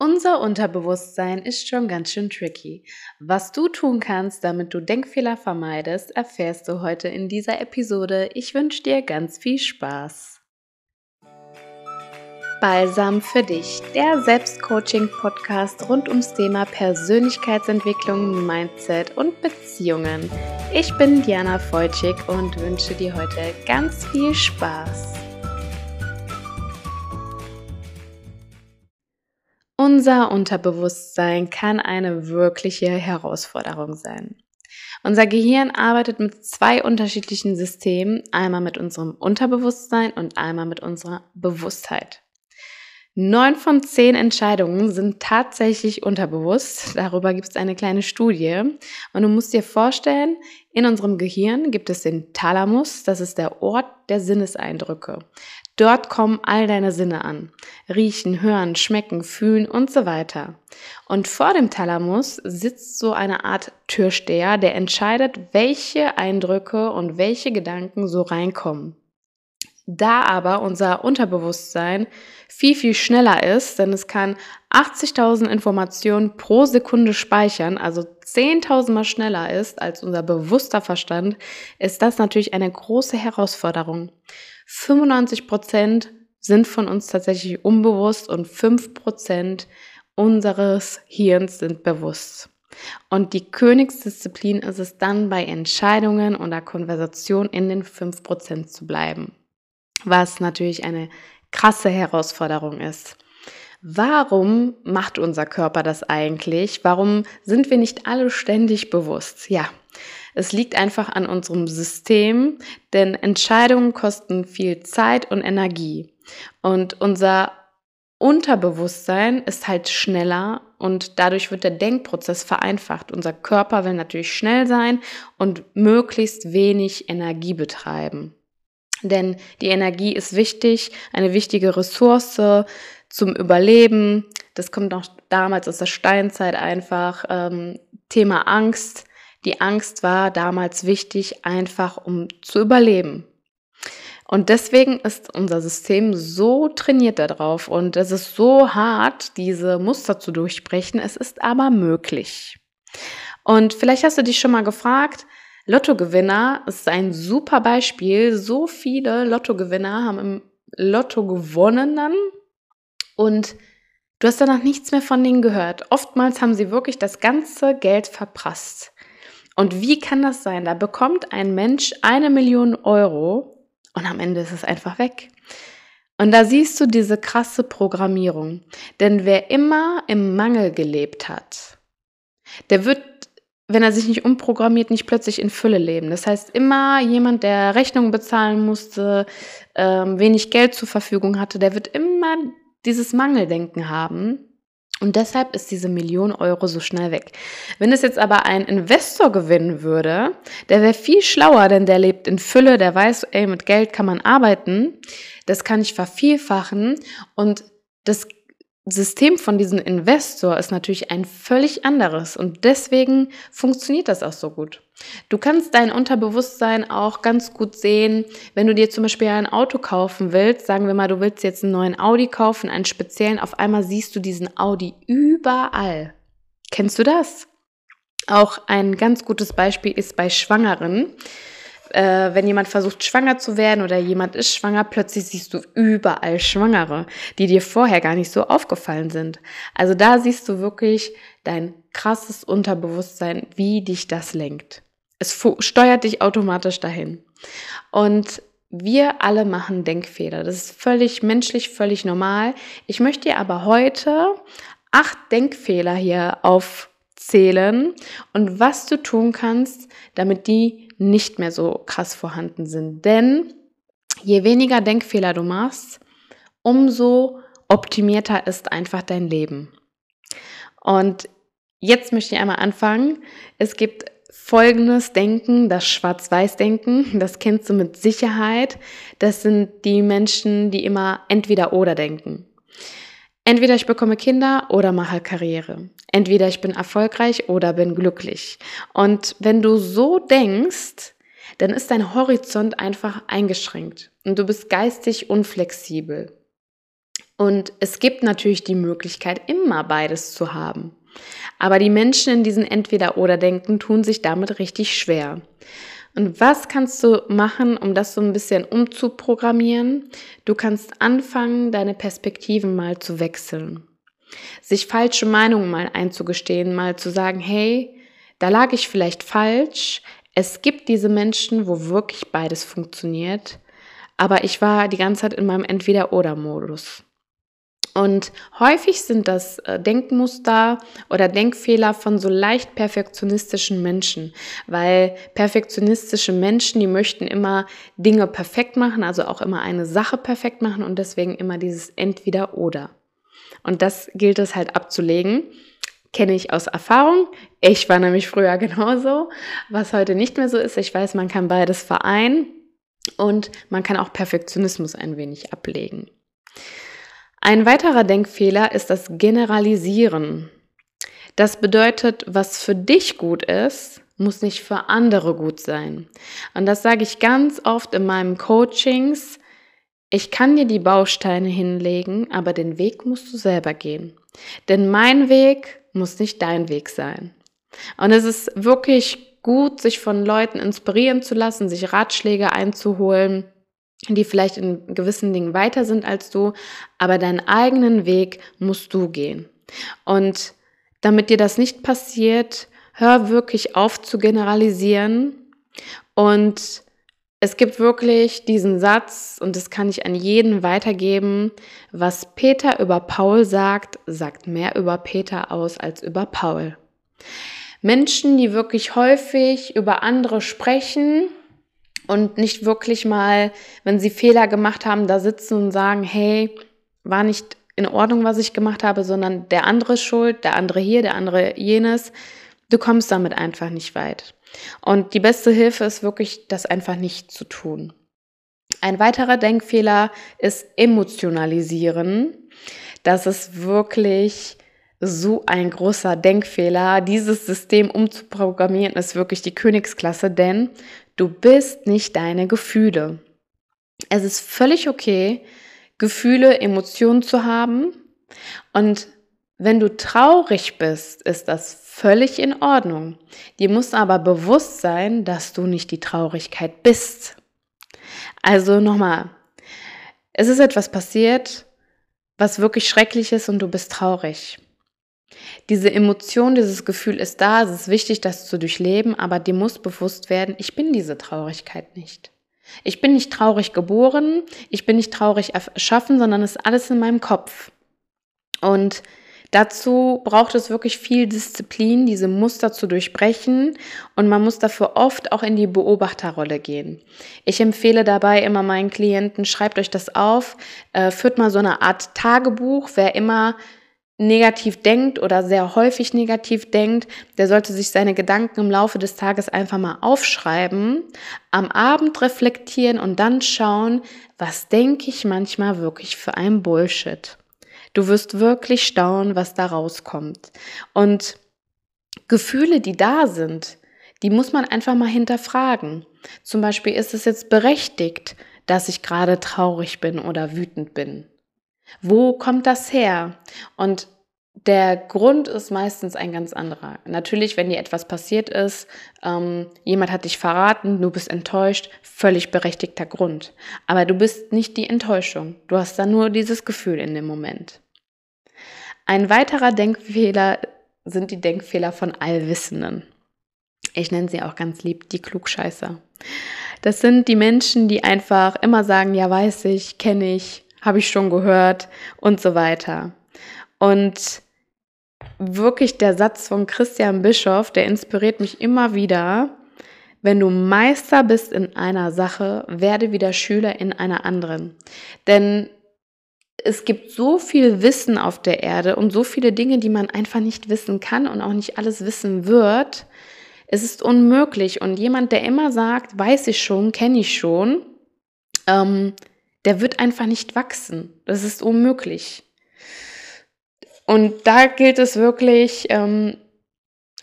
Unser Unterbewusstsein ist schon ganz schön tricky. Was du tun kannst, damit du Denkfehler vermeidest, erfährst du heute in dieser Episode. Ich wünsche dir ganz viel Spaß. Balsam für dich, der Selbstcoaching-Podcast rund ums Thema Persönlichkeitsentwicklung, Mindset und Beziehungen. Ich bin Diana Feutschig und wünsche dir heute ganz viel Spaß. Unser Unterbewusstsein kann eine wirkliche Herausforderung sein. Unser Gehirn arbeitet mit zwei unterschiedlichen Systemen, einmal mit unserem Unterbewusstsein und einmal mit unserer Bewusstheit. Neun von zehn Entscheidungen sind tatsächlich unterbewusst. Darüber gibt es eine kleine Studie. Und du musst dir vorstellen, in unserem Gehirn gibt es den Thalamus, das ist der Ort der Sinneseindrücke. Dort kommen all deine Sinne an. Riechen, hören, schmecken, fühlen und so weiter. Und vor dem Thalamus sitzt so eine Art Türsteher, der entscheidet, welche Eindrücke und welche Gedanken so reinkommen. Da aber unser Unterbewusstsein viel, viel schneller ist, denn es kann 80.000 Informationen pro Sekunde speichern, also 10.000 Mal schneller ist als unser bewusster Verstand, ist das natürlich eine große Herausforderung. 95 Prozent sind von uns tatsächlich unbewusst und 5 Prozent unseres Hirns sind bewusst. Und die Königsdisziplin ist es dann, bei Entscheidungen und der Konversation in den 5 Prozent zu bleiben. Was natürlich eine krasse Herausforderung ist. Warum macht unser Körper das eigentlich? Warum sind wir nicht alle ständig bewusst? Ja, es liegt einfach an unserem System, denn Entscheidungen kosten viel Zeit und Energie. Und unser Unterbewusstsein ist halt schneller und dadurch wird der Denkprozess vereinfacht. Unser Körper will natürlich schnell sein und möglichst wenig Energie betreiben. Denn die Energie ist wichtig, eine wichtige Ressource zum Überleben. Das kommt noch damals aus der Steinzeit einfach. Ähm, Thema Angst. Die Angst war damals wichtig, einfach um zu überleben. Und deswegen ist unser System so trainiert darauf und es ist so hart, diese Muster zu durchbrechen. Es ist aber möglich. Und vielleicht hast du dich schon mal gefragt, Lottogewinner ist ein super Beispiel. So viele Lottogewinner haben im Lotto gewonnen und du hast danach nichts mehr von denen gehört. Oftmals haben sie wirklich das ganze Geld verprasst. Und wie kann das sein? Da bekommt ein Mensch eine Million Euro und am Ende ist es einfach weg. Und da siehst du diese krasse Programmierung. Denn wer immer im Mangel gelebt hat, der wird, wenn er sich nicht umprogrammiert, nicht plötzlich in Fülle leben. Das heißt, immer jemand, der Rechnungen bezahlen musste, ähm, wenig Geld zur Verfügung hatte, der wird immer dieses Mangeldenken haben und deshalb ist diese Million Euro so schnell weg. Wenn es jetzt aber ein Investor gewinnen würde, der wäre viel schlauer, denn der lebt in Fülle, der weiß, ey, mit Geld kann man arbeiten, das kann ich vervielfachen und das System von diesem Investor ist natürlich ein völlig anderes und deswegen funktioniert das auch so gut. Du kannst dein Unterbewusstsein auch ganz gut sehen, wenn du dir zum Beispiel ein Auto kaufen willst. Sagen wir mal, du willst jetzt einen neuen Audi kaufen, einen speziellen. Auf einmal siehst du diesen Audi überall. Kennst du das? Auch ein ganz gutes Beispiel ist bei Schwangeren äh, wenn jemand versucht, schwanger zu werden oder jemand ist schwanger, plötzlich siehst du überall Schwangere, die dir vorher gar nicht so aufgefallen sind. Also da siehst du wirklich dein krasses Unterbewusstsein, wie dich das lenkt. Es steuert dich automatisch dahin. Und wir alle machen Denkfehler. Das ist völlig menschlich, völlig normal. Ich möchte dir aber heute acht Denkfehler hier aufzählen und was du tun kannst, damit die nicht mehr so krass vorhanden sind. Denn je weniger Denkfehler du machst, umso optimierter ist einfach dein Leben. Und jetzt möchte ich einmal anfangen. Es gibt folgendes Denken, das Schwarz-Weiß-Denken, das kennst du mit Sicherheit. Das sind die Menschen, die immer entweder oder denken. Entweder ich bekomme Kinder oder mache Karriere. Entweder ich bin erfolgreich oder bin glücklich. Und wenn du so denkst, dann ist dein Horizont einfach eingeschränkt und du bist geistig unflexibel. Und es gibt natürlich die Möglichkeit, immer beides zu haben. Aber die Menschen in diesen Entweder-Oder-Denken tun sich damit richtig schwer. Und was kannst du machen, um das so ein bisschen umzuprogrammieren? Du kannst anfangen, deine Perspektiven mal zu wechseln. Sich falsche Meinungen mal einzugestehen, mal zu sagen, hey, da lag ich vielleicht falsch. Es gibt diese Menschen, wo wirklich beides funktioniert. Aber ich war die ganze Zeit in meinem Entweder-Oder-Modus. Und häufig sind das äh, Denkmuster oder Denkfehler von so leicht perfektionistischen Menschen, weil perfektionistische Menschen, die möchten immer Dinge perfekt machen, also auch immer eine Sache perfekt machen und deswegen immer dieses entweder oder. Und das gilt es halt abzulegen. Kenne ich aus Erfahrung. Ich war nämlich früher genauso, was heute nicht mehr so ist. Ich weiß, man kann beides vereinen und man kann auch Perfektionismus ein wenig ablegen. Ein weiterer Denkfehler ist das Generalisieren. Das bedeutet, was für dich gut ist, muss nicht für andere gut sein. Und das sage ich ganz oft in meinen Coachings. Ich kann dir die Bausteine hinlegen, aber den Weg musst du selber gehen. Denn mein Weg muss nicht dein Weg sein. Und es ist wirklich gut, sich von Leuten inspirieren zu lassen, sich Ratschläge einzuholen die vielleicht in gewissen Dingen weiter sind als du, aber deinen eigenen Weg musst du gehen. Und damit dir das nicht passiert, hör wirklich auf zu generalisieren und es gibt wirklich diesen Satz, und das kann ich an jeden weitergeben, was Peter über Paul sagt, sagt mehr über Peter aus als über Paul. Menschen, die wirklich häufig über andere sprechen, und nicht wirklich mal, wenn sie Fehler gemacht haben, da sitzen und sagen, hey, war nicht in Ordnung, was ich gemacht habe, sondern der andere ist schuld, der andere hier, der andere jenes. Du kommst damit einfach nicht weit. Und die beste Hilfe ist wirklich, das einfach nicht zu tun. Ein weiterer Denkfehler ist emotionalisieren. Das ist wirklich so ein großer Denkfehler. Dieses System umzuprogrammieren ist wirklich die Königsklasse, denn Du bist nicht deine Gefühle. Es ist völlig okay, Gefühle, Emotionen zu haben. Und wenn du traurig bist, ist das völlig in Ordnung. Dir muss aber bewusst sein, dass du nicht die Traurigkeit bist. Also nochmal, es ist etwas passiert, was wirklich schrecklich ist und du bist traurig. Diese Emotion, dieses Gefühl ist da, es ist wichtig, das zu durchleben, aber dir muss bewusst werden, ich bin diese Traurigkeit nicht. Ich bin nicht traurig geboren, ich bin nicht traurig erschaffen, sondern es ist alles in meinem Kopf. Und dazu braucht es wirklich viel Disziplin, diese Muster zu durchbrechen und man muss dafür oft auch in die Beobachterrolle gehen. Ich empfehle dabei immer meinen Klienten, schreibt euch das auf, äh, führt mal so eine Art Tagebuch, wer immer negativ denkt oder sehr häufig negativ denkt, der sollte sich seine Gedanken im Laufe des Tages einfach mal aufschreiben, am Abend reflektieren und dann schauen, was denke ich manchmal wirklich für ein Bullshit. Du wirst wirklich staunen, was da rauskommt. Und Gefühle, die da sind, die muss man einfach mal hinterfragen. Zum Beispiel ist es jetzt berechtigt, dass ich gerade traurig bin oder wütend bin. Wo kommt das her? Und der Grund ist meistens ein ganz anderer. Natürlich, wenn dir etwas passiert ist, ähm, jemand hat dich verraten, du bist enttäuscht, völlig berechtigter Grund. Aber du bist nicht die Enttäuschung. Du hast dann nur dieses Gefühl in dem Moment. Ein weiterer Denkfehler sind die Denkfehler von Allwissenden. Ich nenne sie auch ganz lieb die Klugscheißer. Das sind die Menschen, die einfach immer sagen, ja weiß ich, kenne ich, habe ich schon gehört und so weiter. Und wirklich der Satz von Christian Bischof, der inspiriert mich immer wieder. Wenn du Meister bist in einer Sache, werde wieder Schüler in einer anderen. Denn es gibt so viel Wissen auf der Erde und so viele Dinge, die man einfach nicht wissen kann und auch nicht alles wissen wird. Es ist unmöglich. Und jemand, der immer sagt, weiß ich schon, kenne ich schon, ähm, der wird einfach nicht wachsen. Das ist unmöglich. Und da gilt es wirklich, ähm,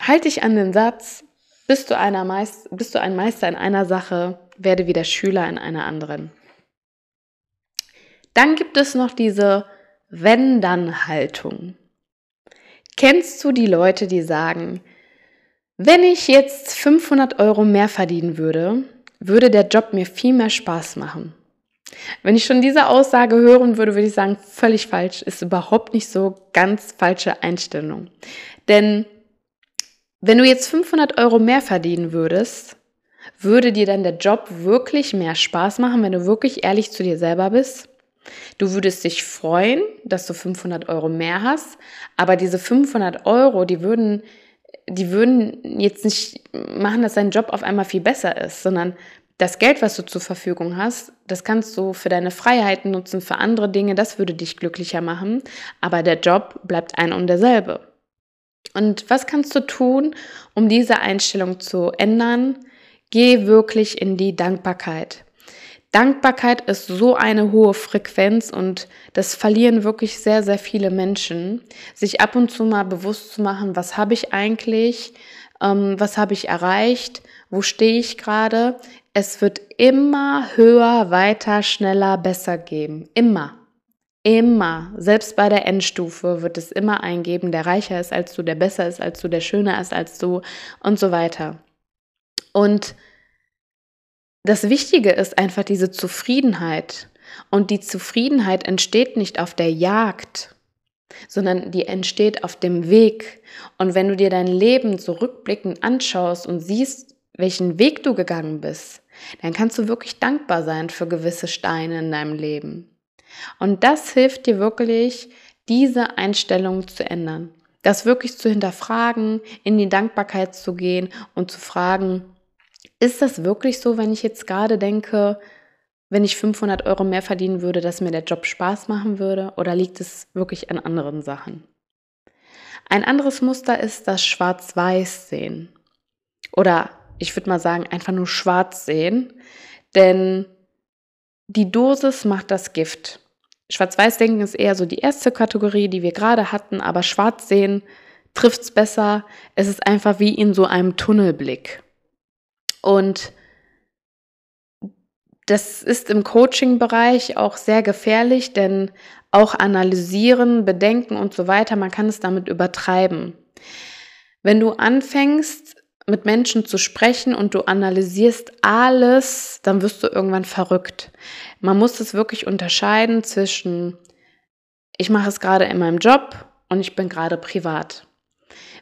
halt dich an den Satz, bist du, einer Meist, bist du ein Meister in einer Sache, werde wieder Schüler in einer anderen. Dann gibt es noch diese Wenn-Dann-Haltung. Kennst du die Leute, die sagen, wenn ich jetzt 500 Euro mehr verdienen würde, würde der Job mir viel mehr Spaß machen? Wenn ich schon diese Aussage hören würde, würde ich sagen, völlig falsch, ist überhaupt nicht so ganz falsche Einstellung. Denn wenn du jetzt 500 Euro mehr verdienen würdest, würde dir dann der Job wirklich mehr Spaß machen, wenn du wirklich ehrlich zu dir selber bist? Du würdest dich freuen, dass du 500 Euro mehr hast, aber diese 500 Euro, die würden, die würden jetzt nicht machen, dass dein Job auf einmal viel besser ist, sondern das Geld, was du zur Verfügung hast, das kannst du für deine Freiheiten nutzen, für andere Dinge, das würde dich glücklicher machen, aber der Job bleibt ein und derselbe. Und was kannst du tun, um diese Einstellung zu ändern? Geh wirklich in die Dankbarkeit. Dankbarkeit ist so eine hohe Frequenz und das verlieren wirklich sehr, sehr viele Menschen, sich ab und zu mal bewusst zu machen, was habe ich eigentlich, ähm, was habe ich erreicht, wo stehe ich gerade. Es wird immer höher, weiter, schneller, besser geben. Immer. Immer. Selbst bei der Endstufe wird es immer eingeben, der reicher ist als du, der besser ist als du, der schöner ist als du und so weiter. Und das Wichtige ist einfach diese Zufriedenheit. Und die Zufriedenheit entsteht nicht auf der Jagd, sondern die entsteht auf dem Weg. Und wenn du dir dein Leben zurückblickend anschaust und siehst, welchen Weg du gegangen bist, dann kannst du wirklich dankbar sein für gewisse Steine in deinem Leben. Und das hilft dir wirklich, diese Einstellung zu ändern. Das wirklich zu hinterfragen, in die Dankbarkeit zu gehen und zu fragen, ist das wirklich so, wenn ich jetzt gerade denke, wenn ich 500 Euro mehr verdienen würde, dass mir der Job Spaß machen würde? Oder liegt es wirklich an anderen Sachen? Ein anderes Muster ist das Schwarz-Weiß-Sehen. Oder ich würde mal sagen, einfach nur schwarz sehen. Denn die Dosis macht das Gift. Schwarz-Weiß-Denken ist eher so die erste Kategorie, die wir gerade hatten, aber Schwarz sehen trifft es besser. Es ist einfach wie in so einem Tunnelblick. Und das ist im Coaching-Bereich auch sehr gefährlich, denn auch analysieren, bedenken und so weiter, man kann es damit übertreiben. Wenn du anfängst, mit Menschen zu sprechen und du analysierst alles, dann wirst du irgendwann verrückt. Man muss es wirklich unterscheiden zwischen, ich mache es gerade in meinem Job und ich bin gerade privat.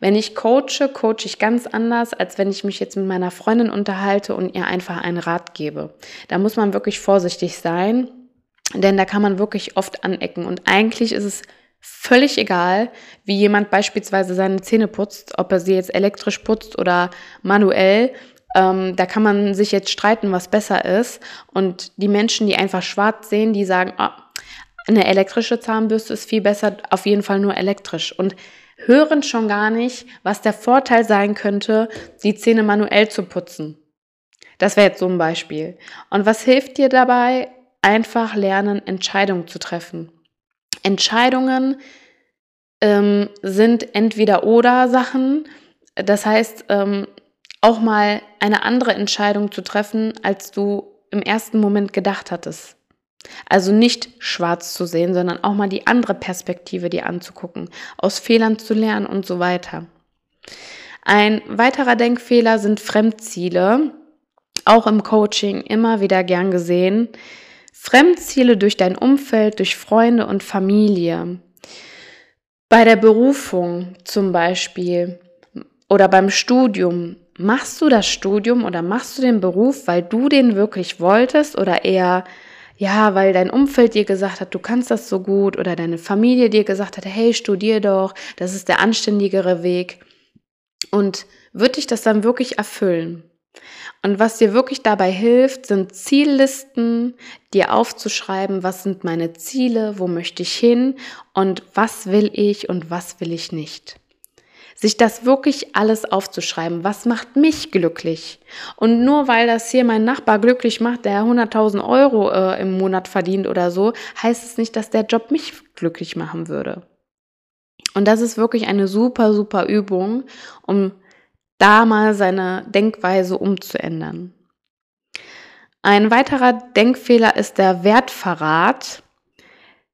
Wenn ich coache, coache ich ganz anders, als wenn ich mich jetzt mit meiner Freundin unterhalte und ihr einfach einen Rat gebe. Da muss man wirklich vorsichtig sein, denn da kann man wirklich oft anecken. Und eigentlich ist es völlig egal, wie jemand beispielsweise seine Zähne putzt, ob er sie jetzt elektrisch putzt oder manuell. Ähm, da kann man sich jetzt streiten, was besser ist. Und die Menschen, die einfach schwarz sehen, die sagen, oh, eine elektrische Zahnbürste ist viel besser, auf jeden Fall nur elektrisch. Und hören schon gar nicht, was der Vorteil sein könnte, die Zähne manuell zu putzen. Das wäre jetzt so ein Beispiel. Und was hilft dir dabei? Einfach lernen, Entscheidungen zu treffen. Entscheidungen ähm, sind entweder oder Sachen. Das heißt, ähm, auch mal eine andere Entscheidung zu treffen, als du im ersten Moment gedacht hattest. Also nicht schwarz zu sehen, sondern auch mal die andere Perspektive dir anzugucken, aus Fehlern zu lernen und so weiter. Ein weiterer Denkfehler sind Fremdziele, auch im Coaching immer wieder gern gesehen. Fremdziele durch dein Umfeld, durch Freunde und Familie. Bei der Berufung zum Beispiel oder beim Studium. Machst du das Studium oder machst du den Beruf, weil du den wirklich wolltest oder eher ja, weil dein Umfeld dir gesagt hat, du kannst das so gut oder deine Familie dir gesagt hat, hey, studier doch, das ist der anständigere Weg. Und wird dich das dann wirklich erfüllen? Und was dir wirklich dabei hilft, sind Ziellisten, dir aufzuschreiben, was sind meine Ziele, wo möchte ich hin und was will ich und was will ich nicht sich das wirklich alles aufzuschreiben. Was macht mich glücklich? Und nur weil das hier mein Nachbar glücklich macht, der 100.000 Euro äh, im Monat verdient oder so, heißt es nicht, dass der Job mich glücklich machen würde. Und das ist wirklich eine super, super Übung, um da mal seine Denkweise umzuändern. Ein weiterer Denkfehler ist der Wertverrat.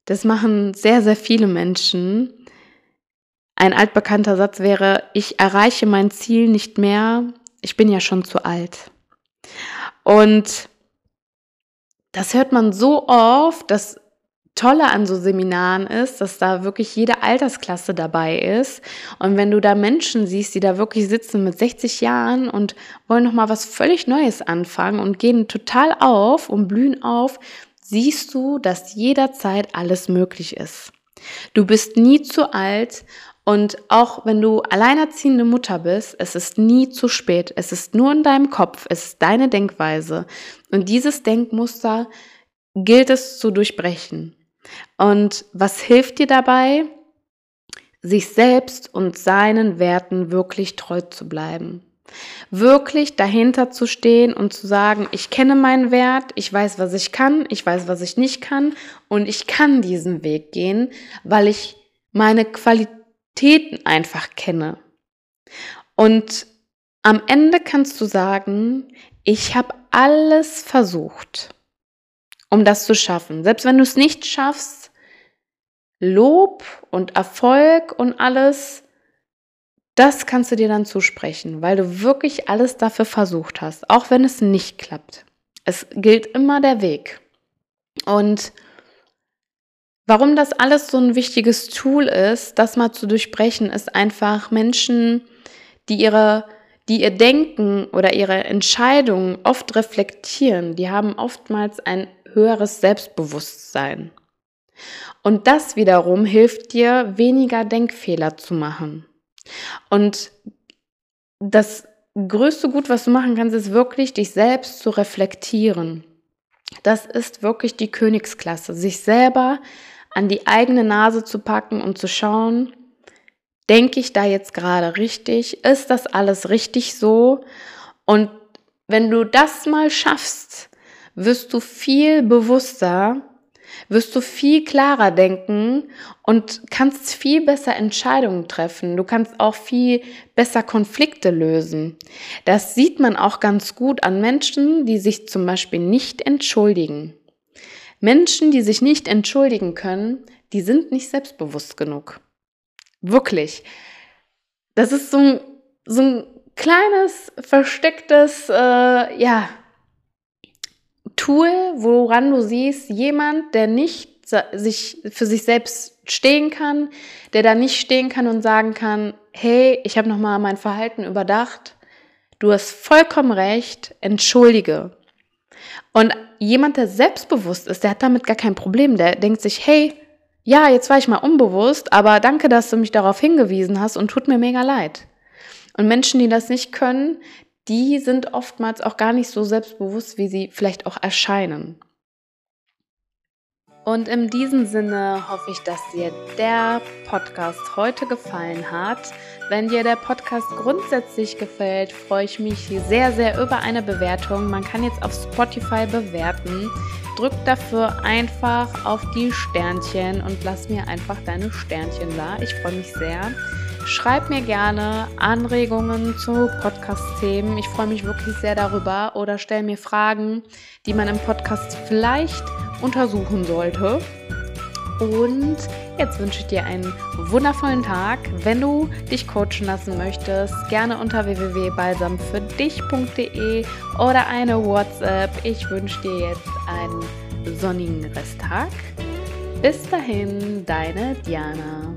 Das machen sehr, sehr viele Menschen. Ein altbekannter Satz wäre, ich erreiche mein Ziel nicht mehr, ich bin ja schon zu alt. Und das hört man so oft, das Tolle an so Seminaren ist, dass da wirklich jede Altersklasse dabei ist. Und wenn du da Menschen siehst, die da wirklich sitzen mit 60 Jahren und wollen nochmal was völlig Neues anfangen und gehen total auf und blühen auf, siehst du, dass jederzeit alles möglich ist. Du bist nie zu alt und auch wenn du alleinerziehende Mutter bist, es ist nie zu spät. Es ist nur in deinem Kopf, es ist deine Denkweise. Und dieses Denkmuster gilt es zu durchbrechen. Und was hilft dir dabei? Sich selbst und seinen Werten wirklich treu zu bleiben. Wirklich dahinter zu stehen und zu sagen, ich kenne meinen Wert, ich weiß, was ich kann, ich weiß, was ich nicht kann und ich kann diesen Weg gehen, weil ich meine Qualitäten einfach kenne. Und am Ende kannst du sagen, ich habe alles versucht um das zu schaffen. Selbst wenn du es nicht schaffst, Lob und Erfolg und alles, das kannst du dir dann zusprechen, weil du wirklich alles dafür versucht hast, auch wenn es nicht klappt. Es gilt immer der Weg. Und warum das alles so ein wichtiges Tool ist, das mal zu durchbrechen, ist einfach Menschen, die ihre die ihr Denken oder ihre Entscheidungen oft reflektieren, die haben oftmals ein höheres Selbstbewusstsein. Und das wiederum hilft dir, weniger Denkfehler zu machen. Und das größte Gut, was du machen kannst, ist wirklich, dich selbst zu reflektieren. Das ist wirklich die Königsklasse, sich selber an die eigene Nase zu packen und zu schauen, denke ich da jetzt gerade richtig? Ist das alles richtig so? Und wenn du das mal schaffst, wirst du viel bewusster, wirst du viel klarer denken und kannst viel besser Entscheidungen treffen. Du kannst auch viel besser Konflikte lösen. Das sieht man auch ganz gut an Menschen, die sich zum Beispiel nicht entschuldigen. Menschen, die sich nicht entschuldigen können, die sind nicht selbstbewusst genug. Wirklich. Das ist so ein, so ein kleines, verstecktes, äh, ja, Tool, woran du siehst, jemand, der nicht sich für sich selbst stehen kann, der da nicht stehen kann und sagen kann, hey, ich habe nochmal mein Verhalten überdacht, du hast vollkommen recht, entschuldige. Und jemand, der selbstbewusst ist, der hat damit gar kein Problem, der denkt sich, hey, ja, jetzt war ich mal unbewusst, aber danke, dass du mich darauf hingewiesen hast und tut mir mega leid. Und Menschen, die das nicht können, die sind oftmals auch gar nicht so selbstbewusst, wie sie vielleicht auch erscheinen. Und in diesem Sinne hoffe ich, dass dir der Podcast heute gefallen hat. Wenn dir der Podcast grundsätzlich gefällt, freue ich mich sehr, sehr über eine Bewertung. Man kann jetzt auf Spotify bewerten. Drück dafür einfach auf die Sternchen und lass mir einfach deine Sternchen da. Ich freue mich sehr. Schreib mir gerne Anregungen zu Podcast-Themen. Ich freue mich wirklich sehr darüber. Oder stell mir Fragen, die man im Podcast vielleicht untersuchen sollte. Und jetzt wünsche ich dir einen wundervollen Tag. Wenn du dich coachen lassen möchtest, gerne unter www.balsamfürdich.de oder eine WhatsApp. Ich wünsche dir jetzt einen sonnigen Resttag. Bis dahin, deine Diana.